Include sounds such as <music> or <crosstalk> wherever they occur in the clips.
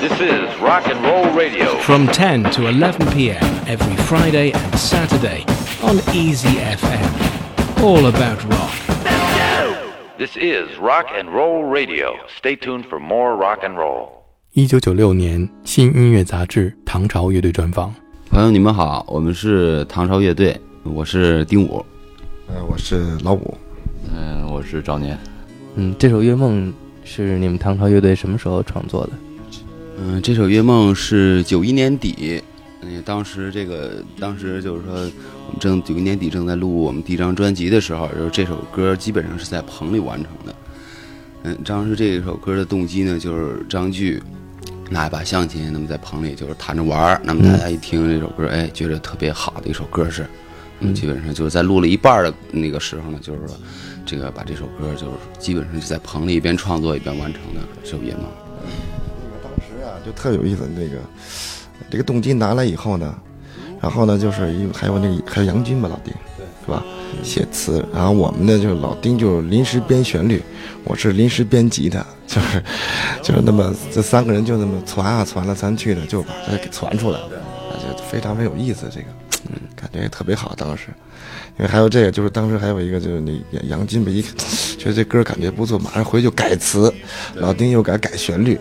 This is Rock and Roll Radio. from 10 to 11 p.m. every Friday and Saturday on Easy FM. All about rock. This is Rock and Roll Radio. Stay tuned for more rock and roll. 一九九六年新音乐杂志《唐朝乐队专访》。朋友，你们好，我们是唐朝乐队，我是丁武，呃，我是老五，嗯、我是赵年，嗯，这首《月梦》是你们唐朝乐队什么时候创作的？嗯、这首《月梦》是九一年底，嗯，当时这个当时就是说，我们正九一年底正在录我们第一张专辑的时候，就是这首歌基本上是在棚里完成的。嗯，当时这首歌的动机呢，就是张炬拿一把象琴，那么在棚里就是弹着玩儿，那么大家一听这首歌，哎，觉得特别好的一首歌是，嗯，基本上就是在录了一半的那个时候呢，就是说这个把这首歌就是基本上是在棚里一边创作一边完成的这首《夜梦》。就特有意思，那个这个动机拿来以后呢，然后呢就是有还有那个还有杨军吧，老丁，是吧？写词，然后我们呢就是老丁就临时编旋律，我是临时编吉他，<laughs> 就是就是那么这三个人就那么传啊传来传去的，就把它给传出来了，而且非常非常有意思，这个，嗯，感觉也特别好，当时。因为还有这个，就是当时还有一个，就是那杨杨金吧，一 <laughs> 觉得这歌感觉不错，马上回去就改词，老丁又改改旋律，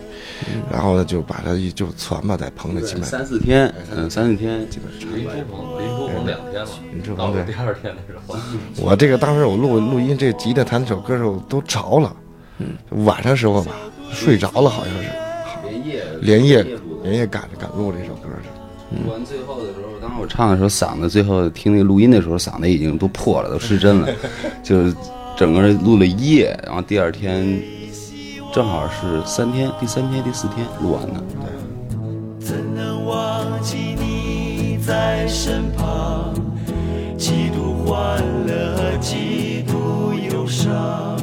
然后呢就把它一就传吧，在棚里基本三四天，嗯，三四天，基本上。临出棚，临出棚两天了，临出棚对到第二天的时候，<laughs> 我这个当时我录录音这吉他弹这首歌的时候都着了，嗯，晚上时候吧睡着了好像是，连夜连夜连夜赶着赶录这首歌是。录完最后的时候，我唱的时候，嗓子最后听那个录音的时候，嗓子已经都破了，都失真了，<laughs> 就是整个录了一夜，然后第二天正好是三天，第三天、第四天录完的。怎能忘记你在身旁？几度欢乐，几度忧伤。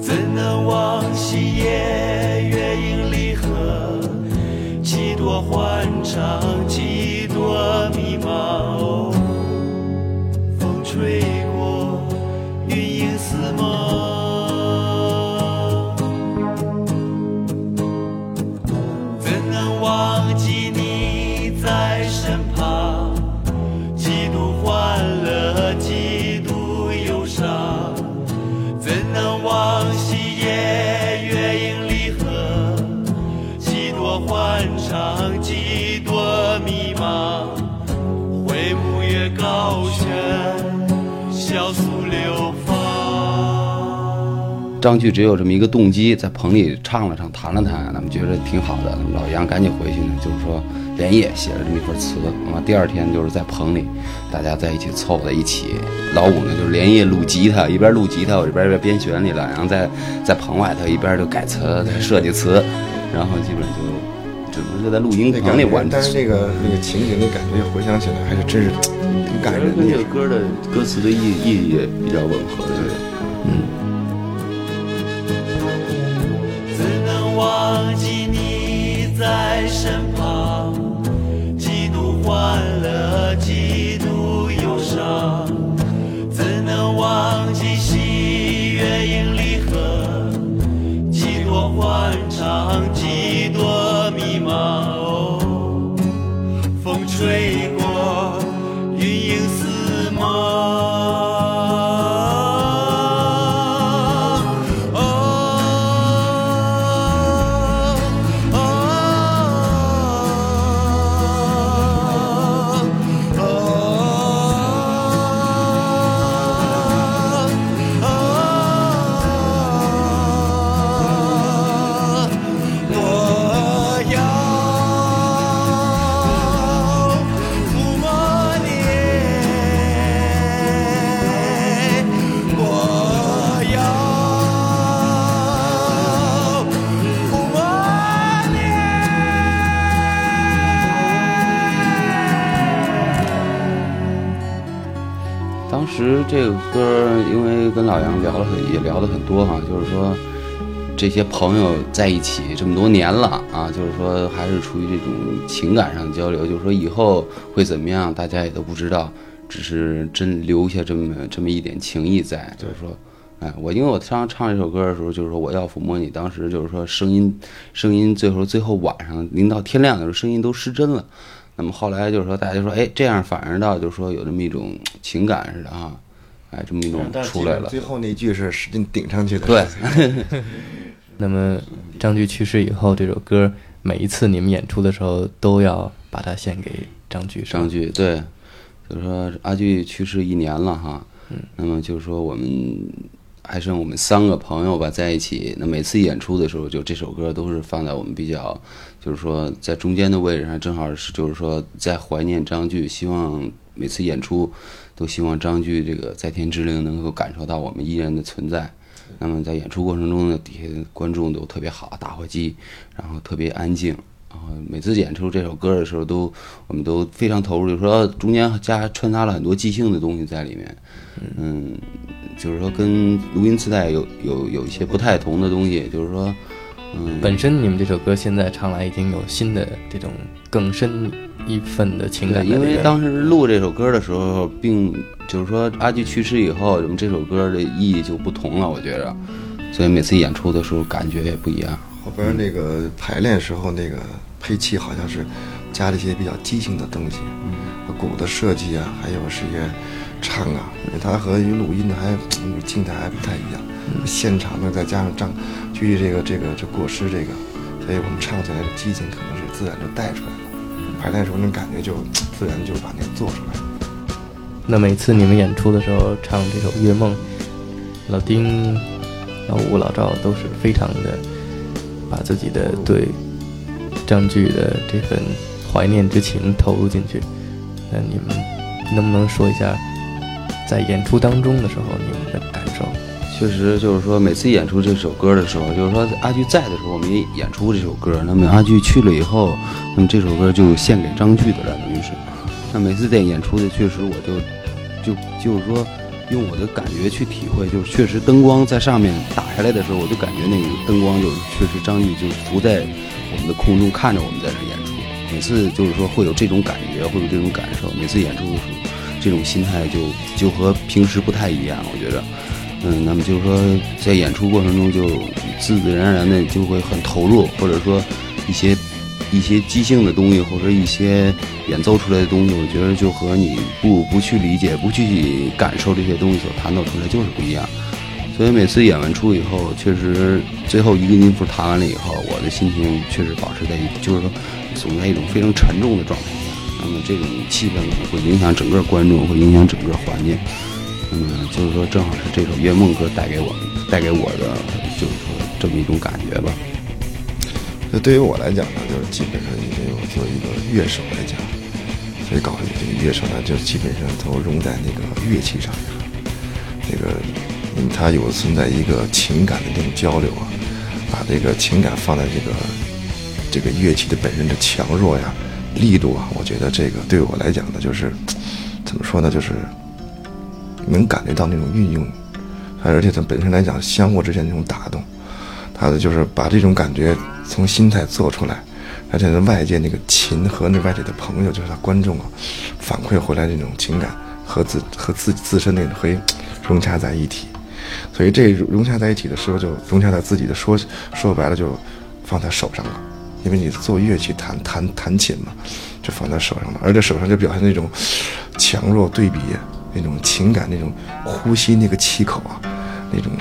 怎能忘昔夜月影离合？几多欢畅，几迷茫。哦风吹张炬只有这么一个动机，在棚里唱了唱，弹了弹，他们觉得挺好的。老杨赶紧回去呢，就是说连夜写了这么一份词。完了第二天就是在棚里，大家在一起凑在一起。老五呢就是连夜录吉他，一边录吉他，我这边边编旋律了，然后在在棚外头一边就改词、设计词，然后基本就只能是在录音那棚里完成。但是那个那个情景的感觉回想起来还是真是挺感人的。跟这个歌的歌词的意意义也比较吻合的。怎这个歌，因为跟老杨聊了很，也聊了很多哈，就是说这些朋友在一起这么多年了啊，就是说还是处于这种情感上的交流，就是说以后会怎么样，大家也都不知道，只是真留下这么这么一点情谊在，就是说，哎，我因为我唱唱这首歌的时候，就是说我要抚摸你，当时就是说声音声音最后最后晚上临到天亮的时候，声音都失真了。那么后来就是说大家就说，哎，这样反而到就是说有这么一种情感似的啊，哎，这么一种出来了。最后那句是使劲顶上去的。对，<laughs> 那么张炬去世以后，这首歌每一次你们演出的时候都要把它献给张炬，张炬对，就是说阿炬去世一年了哈，嗯，那么就是说我们还剩我们三个朋友吧在一起，那每次演出的时候，就这首歌都是放在我们比较，就是说在中间的位置上，正好是就是说在怀念张炬，希望每次演出都希望张炬这个在天之灵能够感受到我们依然的存在。那么在演出过程中呢，底下观众都特别好，打火机，然后特别安静。然后每次演出这首歌的时候都，我们都非常投入，就是说中间加穿插了很多即兴的东西在里面，嗯，就是说跟录音磁带有有有一些不太同的东西，就是说，嗯，本身你们这首歌现在唱来已经有新的这种更深一份的情，感因为当时录这首歌的时候，并就是说阿炬去世以后，我们这首歌的意义就不同了，我觉着，所以每次演出的时候感觉也不一样。后边那个排练时候那个配器好像是加了一些比较激情的东西，嗯，鼓的设计啊，还有是一些唱啊，因为它和录音的还嗯静态还不太一样。现场呢再加上张距离这个这个这过失这个，所以我们唱起来的激情可能是自然就带出来了。排练的时候那感觉就自然就把那做出来。那每次你们演出的时候唱这首《月梦》，老丁、老吴、老赵都是非常的把自己的对张炬的这份怀念之情投入进去。那你们能不能说一下，在演出当中的时候你们的感受？确实，就是说每次演出这首歌的时候，就是说阿菊在的时候，我们也演出这首歌。那么阿菊去了以后，那么这首歌就献给张炬的了，等于是。那每次在演出的，确实我就就就是说，用我的感觉去体会，就是确实灯光在上面打下来的时候，我就感觉那个灯光就是确实张炬就浮在我们的空中看着我们在那演出。每次就是说会有这种感觉，会有这种感受。每次演出的时候，这种心态就就和平时不太一样，我觉着。嗯，那么就是说，在演出过程中就自自然然的就会很投入，或者说一些一些即兴的东西，或者一些演奏出来的东西，我觉得就和你不不去理解、不去感受这些东西所弹奏出来就是不一样。所以每次演完出以后，确实最后一个音符弹完了以后，我的心情确实保持在，就是说总在一种非常沉重的状态下。那么这种气氛会影响整个观众，会影响整个环境。嗯，就是说，正好是这首《月梦歌》带给我们、带给我的，就是说这么一种感觉吧。那对于我来讲呢，就是基本上因为我作为一个乐手来讲，所以搞这个乐手呢，就基本上都融在那个乐器上面了。那个，因为它有存在一个情感的这种交流啊，把这个情感放在这个这个乐器的本身的强弱呀、力度啊，我觉得这个对我来讲呢，就是怎么说呢，就是能感觉到那种运用，而且它本身来讲，相互之间那种打动。他的就是把这种感觉从心态做出来，而且呢，外界那个琴和那外界的朋友，就是他观众啊，反馈回来这种情感和自 <laughs> 和自自身那种可以融洽在一起，所以这融洽在一起的时候，就融洽在自己的说说白了就放在手上了，因为你做乐器弹弹弹琴嘛，就放在手上了，而且手上就表现那种强弱对比，那种情感，那种呼吸那个气口啊，那种。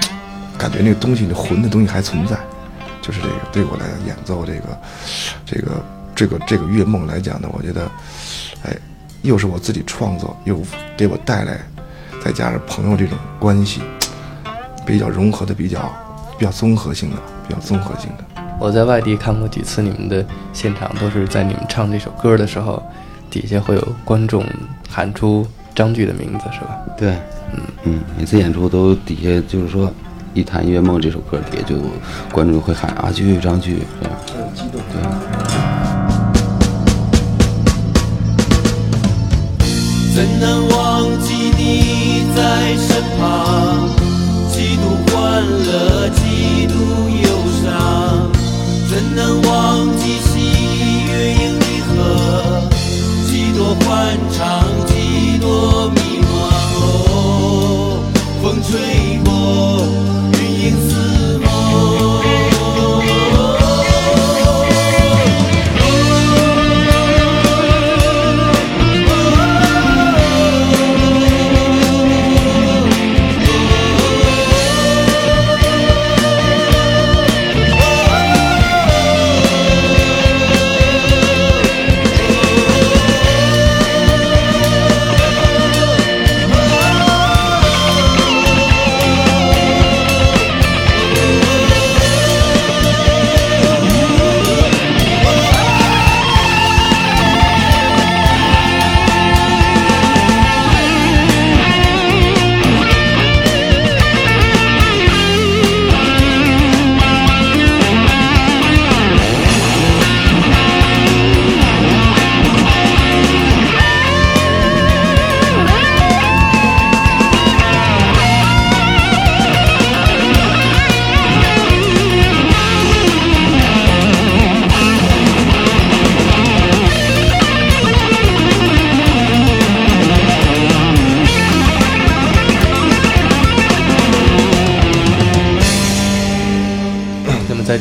感觉那个东西，那魂的东西还存在，就是这个对我来讲，演奏这个，这个，这个，这个月梦来讲呢，我觉得，哎，又是我自己创作，又给我带来，再加上朋友这种关系，比较融合的，比较比较综合性的，比较综合性的。我在外地看过几次你们的现场，都是在你们唱这首歌的时候，底下会有观众喊出张炬的名字，是吧？对，嗯嗯，每次演出都底下就是说。一弹《月梦》这首歌，底下就观众会喊阿炬、张炬这样。对。怎能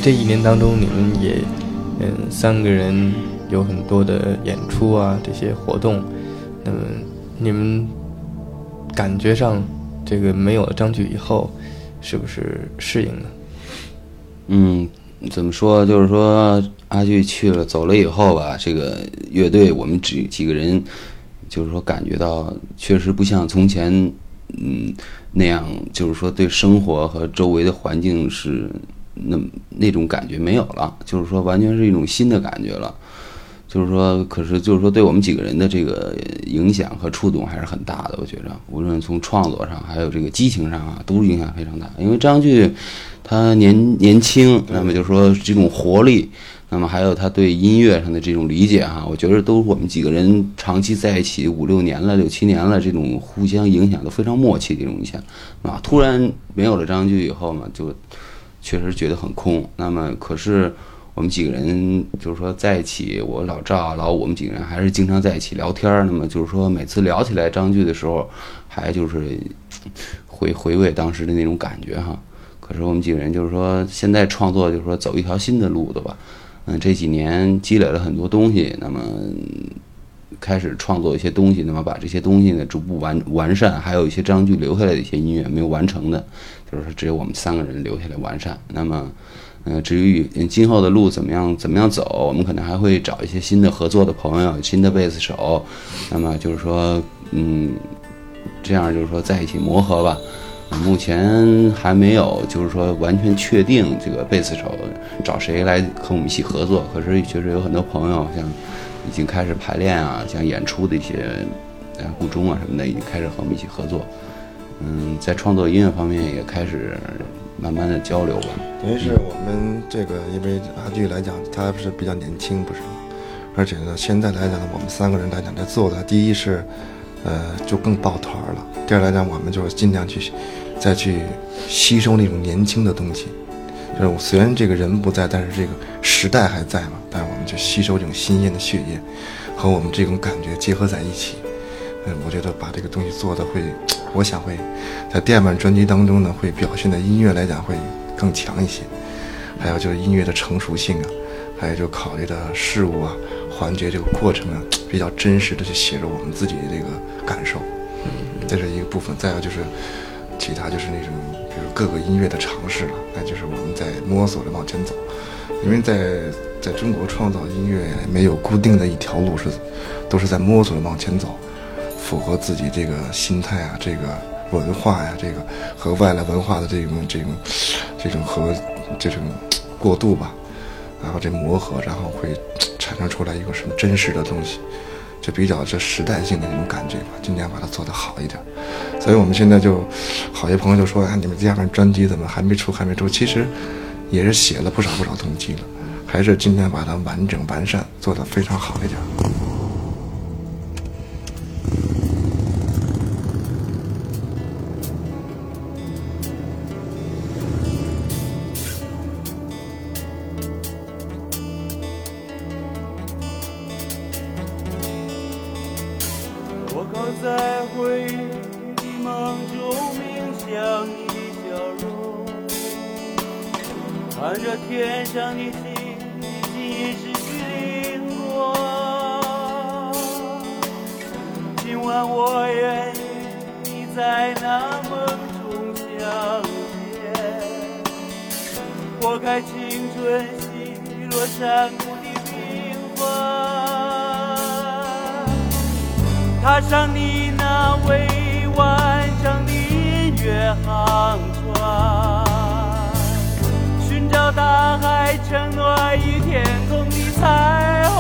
这一年当中，你们也嗯三个人有很多的演出啊这些活动，那么你们感觉上这个没有了张炬以后，是不是适应呢？嗯，怎么说？就是说阿炬去了走了以后吧，这个乐队我们几几个人，就是说感觉到确实不像从前，嗯那样，就是说对生活和周围的环境是那那种感觉没有了，就是说完全是一种新的感觉了。就是说，可是就是说，对我们几个人的这个影响和触动还是很大的。我觉着，无论从创作上，还有这个激情上啊，都影响非常大。因为张炬他年年轻，那么就是说这种活力，那么还有他对音乐上的这种理解哈，我觉得都是我们几个人长期在一起五六年了、六七年了，这种互相影响都非常默契的一种影响啊。突然没有了张炬以后嘛，就确实觉得很空。那么可是。我们几个人就是说在一起，我老赵、老，我们几个人还是经常在一起聊天儿。那么就是说，每次聊起来张炬的时候，还就是回回味当时的那种感觉哈。可是我们几个人就是说，现在创作就是说走一条新的路子吧。嗯，这几年积累了很多东西，那么开始创作一些东西，那么把这些东西呢逐步完完善，还有一些张炬留下来的一些音乐没有完成的，就是说只有我们三个人留下来完善。那么。嗯，至于今后的路怎么样，怎么样走，我们可能还会找一些新的合作的朋友，新的贝斯手。那么就是说，嗯，这样就是说在一起磨合吧。目前还没有就是说完全确定这个贝斯手找谁来和我们一起合作。可是确实有很多朋友像已经开始排练啊，像演出的一些呃顾中啊什么的，已经开始和我们一起合作。嗯，在创作音乐方面也开始慢慢的交流吧。等于是我们这个，因为阿俊来讲，他不是比较年轻，不是吗？而且呢，现在来讲呢，我们三个人来讲，在做的第一是，呃，就更抱团了。第二来讲，我们就是尽量去再去吸收那种年轻的东西。就是我虽然这个人不在，但是这个时代还在嘛。但我们就吸收这种新鲜的血液和我们这种感觉结合在一起。嗯，我觉得把这个东西做的会，我想会在第二版专辑当中呢，会表现的音乐来讲会更强一些。还有就是音乐的成熟性啊，还有就考虑的事物啊、环节这个过程啊，比较真实的去写着我们自己的这个感受。这是一个部分。再有就是其他就是那种，比如各个音乐的尝试了，那就是我们在摸索着往前走。因为在在中国创造音乐没有固定的一条路，是都是在摸索着往前走。符合自己这个心态啊，这个文化呀，这个和外来文化的这种这种这种和这种过渡吧，然后这磨合，然后会产生出来一个什么真实的东西，就比较这时代性的那种感觉吧，尽量把它做得好一点。所以我们现在就好些朋友就说啊，你们第二张专辑怎么还没出还没出？其实也是写了不少不少东西了，还是尽量把它完整完善，做得非常好一点。在回忆的梦中，冥想你的笑容，看着天上的星，今夜是经过。今晚我愿与你在那梦中相见，拨开青春细落尘。踏上你那未完成的音乐航船。寻找大海承诺与天空的彩虹。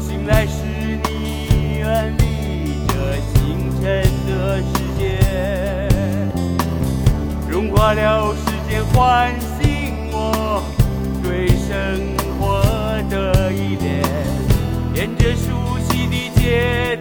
醒来时，你远离这星辰的世界，融化了时间，唤沿着熟悉的街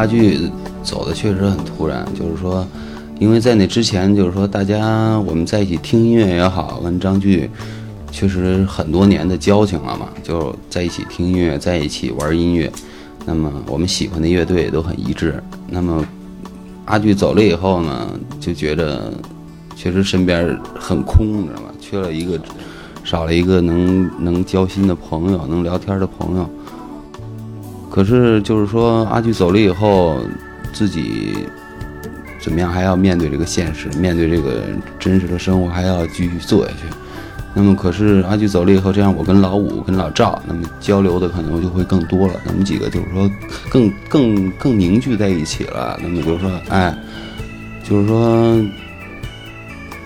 阿巨走的确实很突然，就是说，因为在那之前，就是说大家我们在一起听音乐也好，跟张炬确实很多年的交情了嘛，就在一起听音乐，在一起玩音乐，那么我们喜欢的乐队也都很一致。那么阿巨走了以后呢，就觉得确实身边很空，你知道吗？缺了一个，少了一个能能交心的朋友，能聊天的朋友。可是就是说，阿巨走了以后，自己怎么样还要面对这个现实，面对这个真实的生活，还要继续做下去。那么，可是阿巨走了以后，这样我跟老五、跟老赵，那么交流的可能就会更多了。咱们几个就是说更更更凝聚在一起了。那么就是说，哎，就是说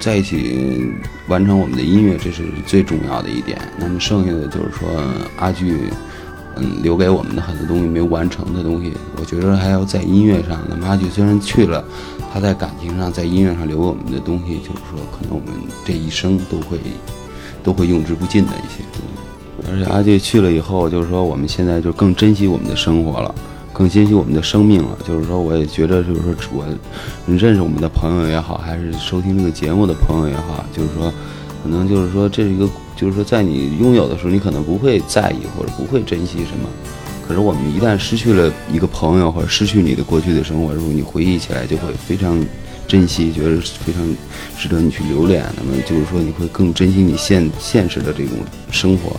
在一起完成我们的音乐，这是最重要的一点。那么剩下的就是说，阿巨。嗯，留给我们的很多东西没有完成的东西，我觉得还要在音乐上。那么阿俊虽然去了，他在感情上、在音乐上留给我们的东西，就是说可能我们这一生都会都会用之不尽的一些东西。而且阿俊去了以后，就是说我们现在就更珍惜我们的生活了，更珍惜我们的生命了。就是说，我也觉得，就是说我认识我们的朋友也好，还是收听这个节目的朋友也好，就是说，可能就是说这是一个。就是说，在你拥有的时候，你可能不会在意或者不会珍惜什么。可是我们一旦失去了一个朋友，或者失去你的过去的生活，时候，你回忆起来就会非常珍惜，觉得非常值得你去留恋。那么就是说，你会更珍惜你现现实的这种生活。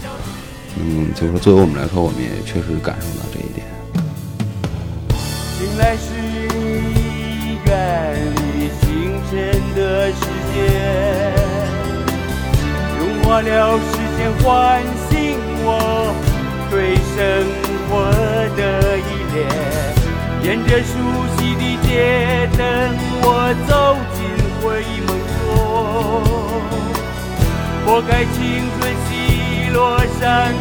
嗯，就是说，作为我们来说，我们也确实感受到这一点。醒来时，你远离星辰的世界。花了时间唤醒我对生活的依恋，沿着熟悉的街灯，我走进回忆梦中，拨开青春细落山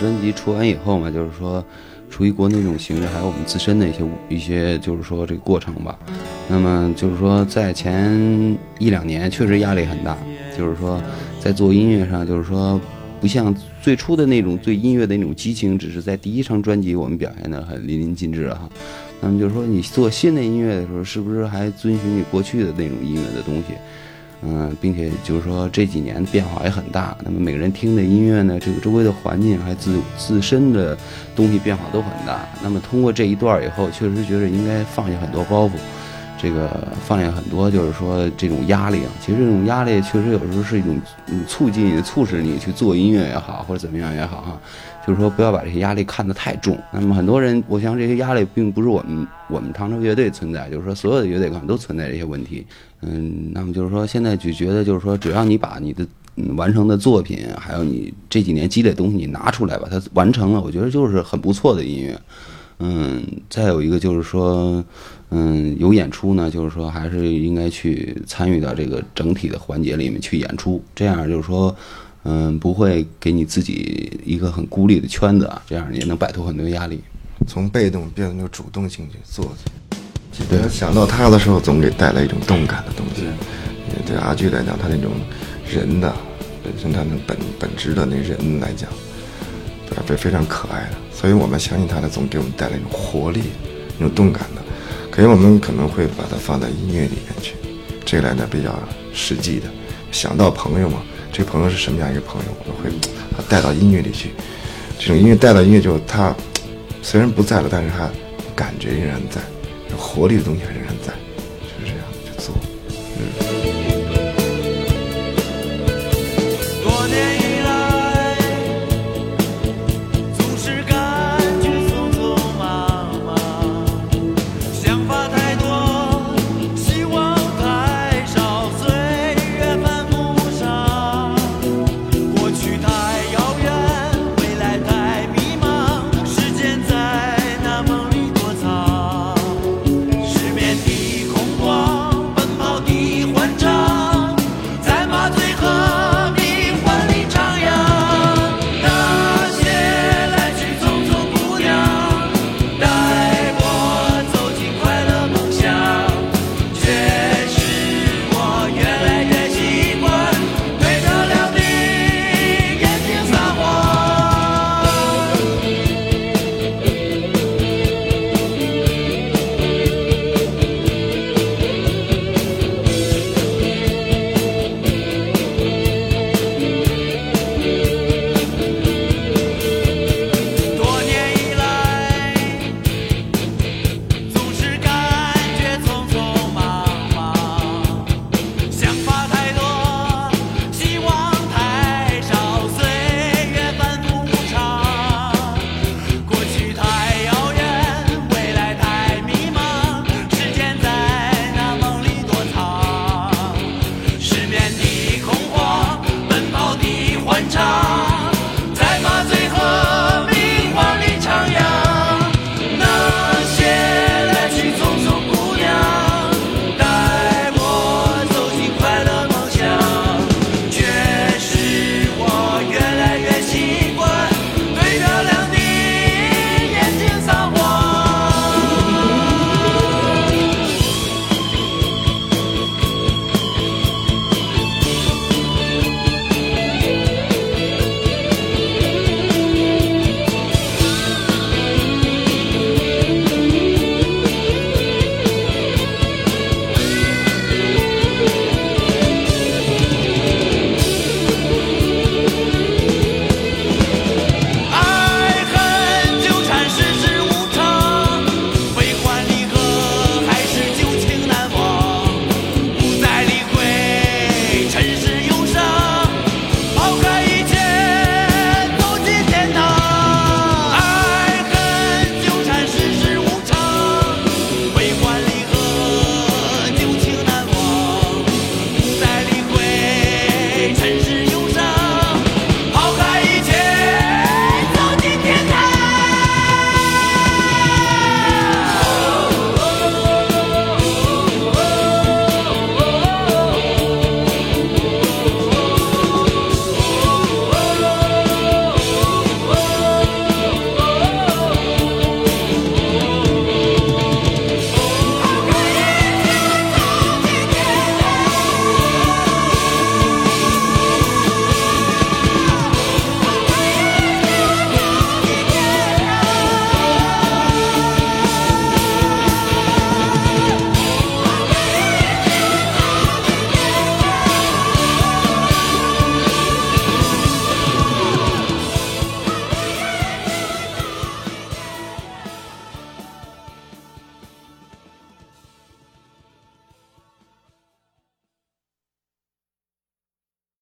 专辑出完以后嘛，就是说，出于国内这种形势，还有我们自身的一些一些，就是说这个过程吧。那么就是说，在前一两年确实压力很大，就是说在做音乐上，就是说不像最初的那种对音乐的那种激情，只是在第一张专辑我们表现的很淋漓尽致哈。那么就是说，你做新的音乐的时候，是不是还遵循你过去的那种音乐的东西？嗯，并且就是说这几年变化也很大。那么每个人听的音乐呢，这个周围的环境还自自身的东西变化都很大。那么通过这一段以后，确实觉得应该放下很多包袱，这个放下很多就是说这种压力啊。其实这种压力确实有时候是一种嗯促进、促使你去做音乐也好，或者怎么样也好哈。就是说不要把这些压力看得太重。那么很多人，我想这些压力并不是我们我们唐朝乐队存在，就是说所有的乐队可能都存在这些问题。嗯，那么就是说现在就觉得就是说，只要你把你的完成的作品，还有你这几年积累的东西，你拿出来把它完成了，我觉得就是很不错的音乐。嗯，再有一个就是说，嗯，有演出呢，就是说还是应该去参与到这个整体的环节里面去演出，这样就是说。嗯，不会给你自己一个很孤立的圈子啊，这样也能摆脱很多压力。从被动变成主动性去做去。对，想到他的时候，总给带来一种动感的东西。对阿巨来讲，他那种人的本身，他那本本质的那人来讲，对非非常可爱的。所以我们相信他的，总给我们带来一种活力、一种动感的。可能我们可能会把它放在音乐里面去，这个来讲比较实际的。想到朋友嘛。这朋友是什么样一个朋友？我都会带到音乐里去。这种音乐带到音乐，就他虽然不在了，但是他感觉依然在，活力的东西还是